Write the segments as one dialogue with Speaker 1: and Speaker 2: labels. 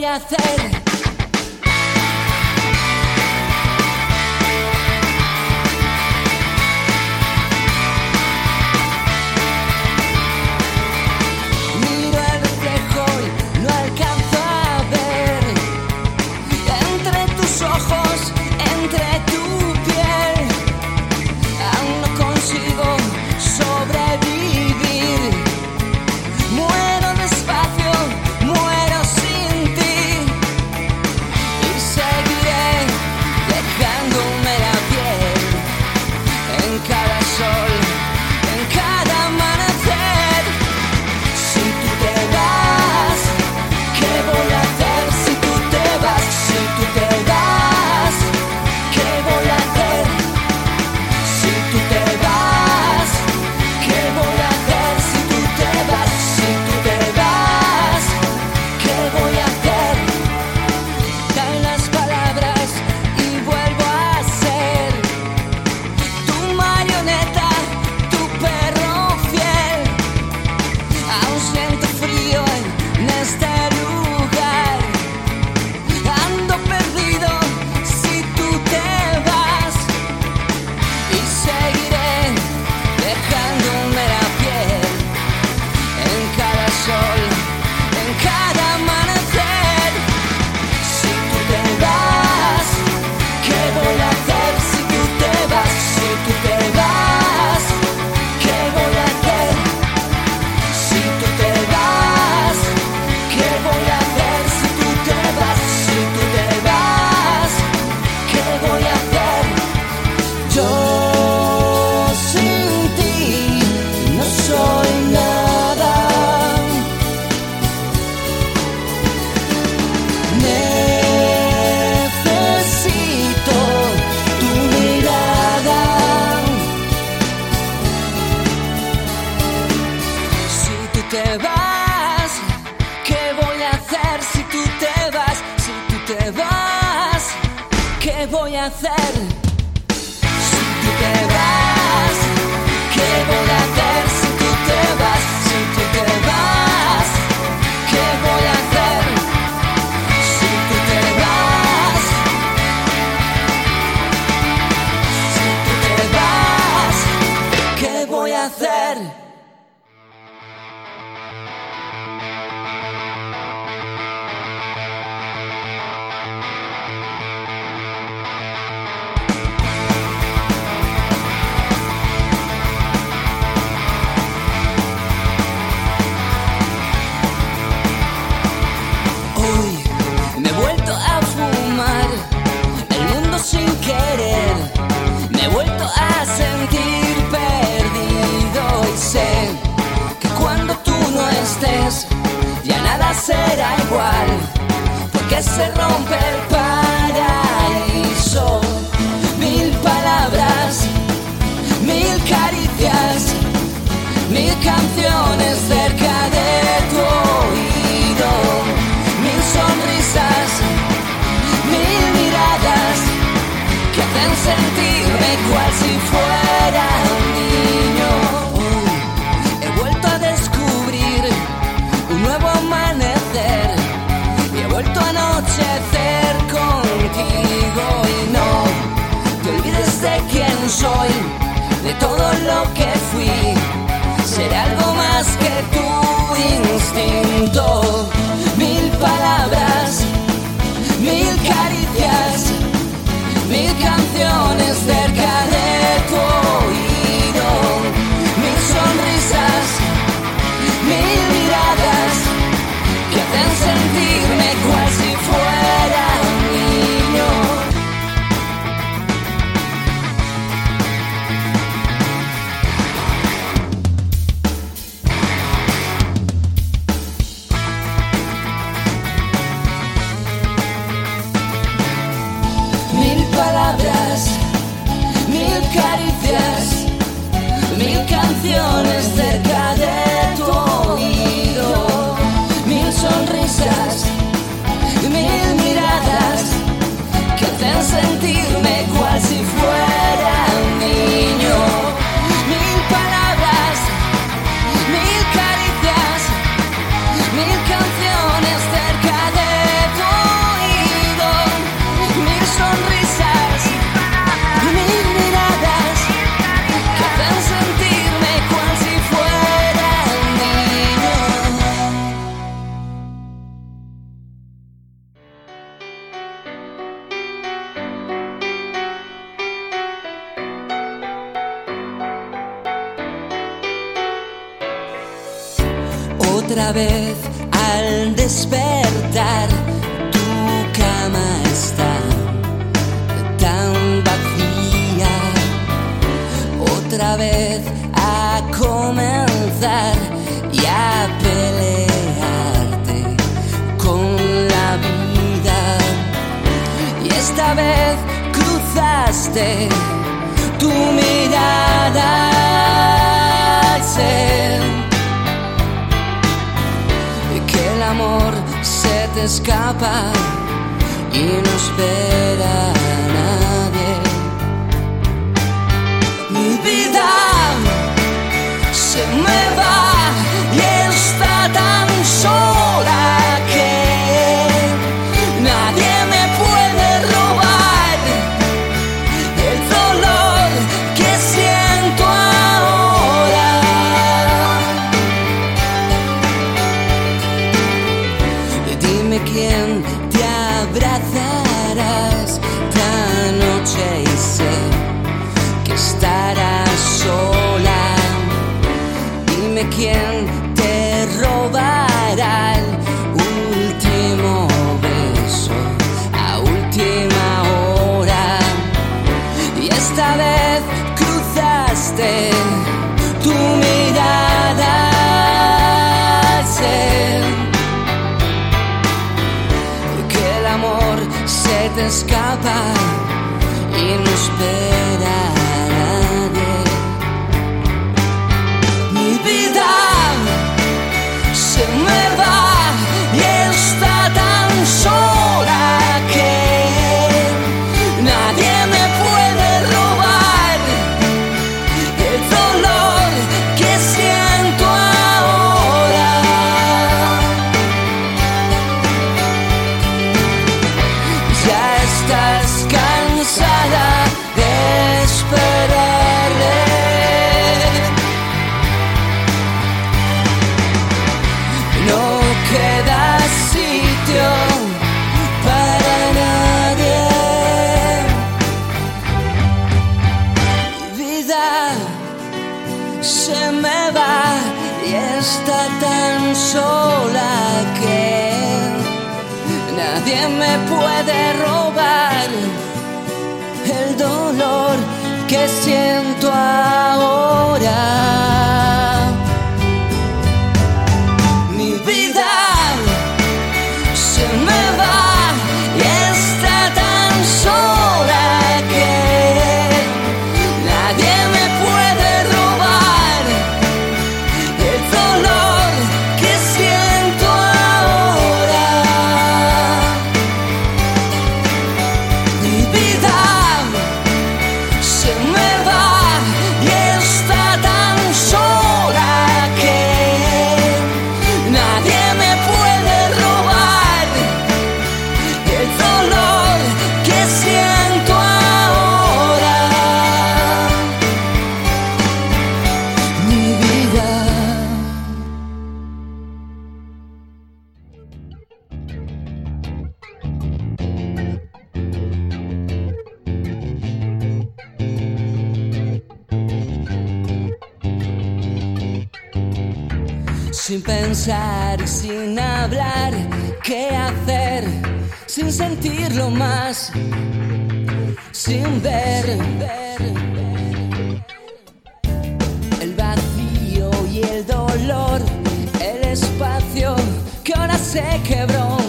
Speaker 1: voy a hacer. te vas? ¿Qué voy a hacer si tú te vas? Si tú te vas, ¿qué voy a hacer? porque se rompe el paraíso. Mil palabras, mil caricias, mil canciones cerca de de quién soy, de todo lo que fui. Seré algo más que tú. Canciones cerca de tu oído, mil sonrisas, mil miradas que hacen sentirme cual si fuera niño, mil palabras, mil caricias, mil canciones cerca de tu oído, mil sonrisas, al despertar tu cama está tan vacía. Otra vez a comenzar y a pelearte con la vida. Y esta vez cruzaste tu mirada se te escapa y no espera escapa y no espera me va y está tan sola que nadie me puede robar el dolor que siento ahora. Sin pensar y sin hablar, qué hacer, sin sentirlo más, sin ver el vacío y el dolor, el espacio que ahora se quebró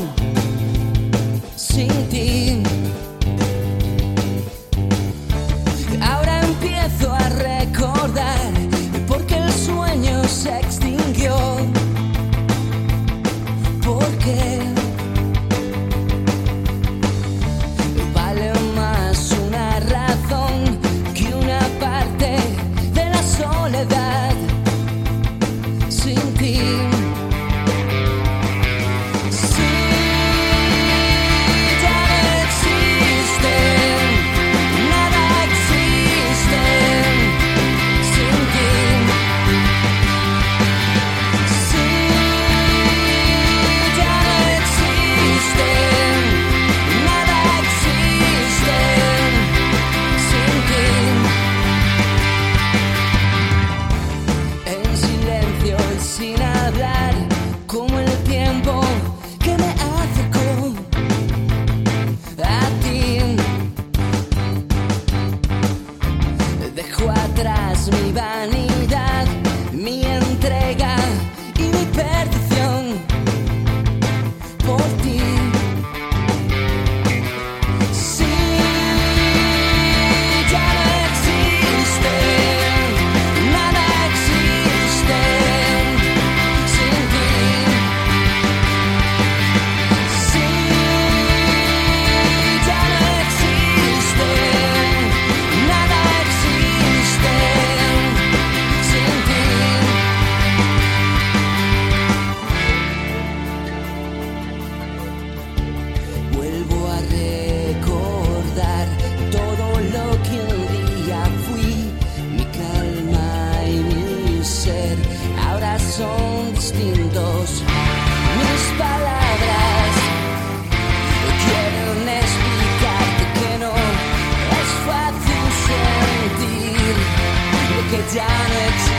Speaker 1: es fácil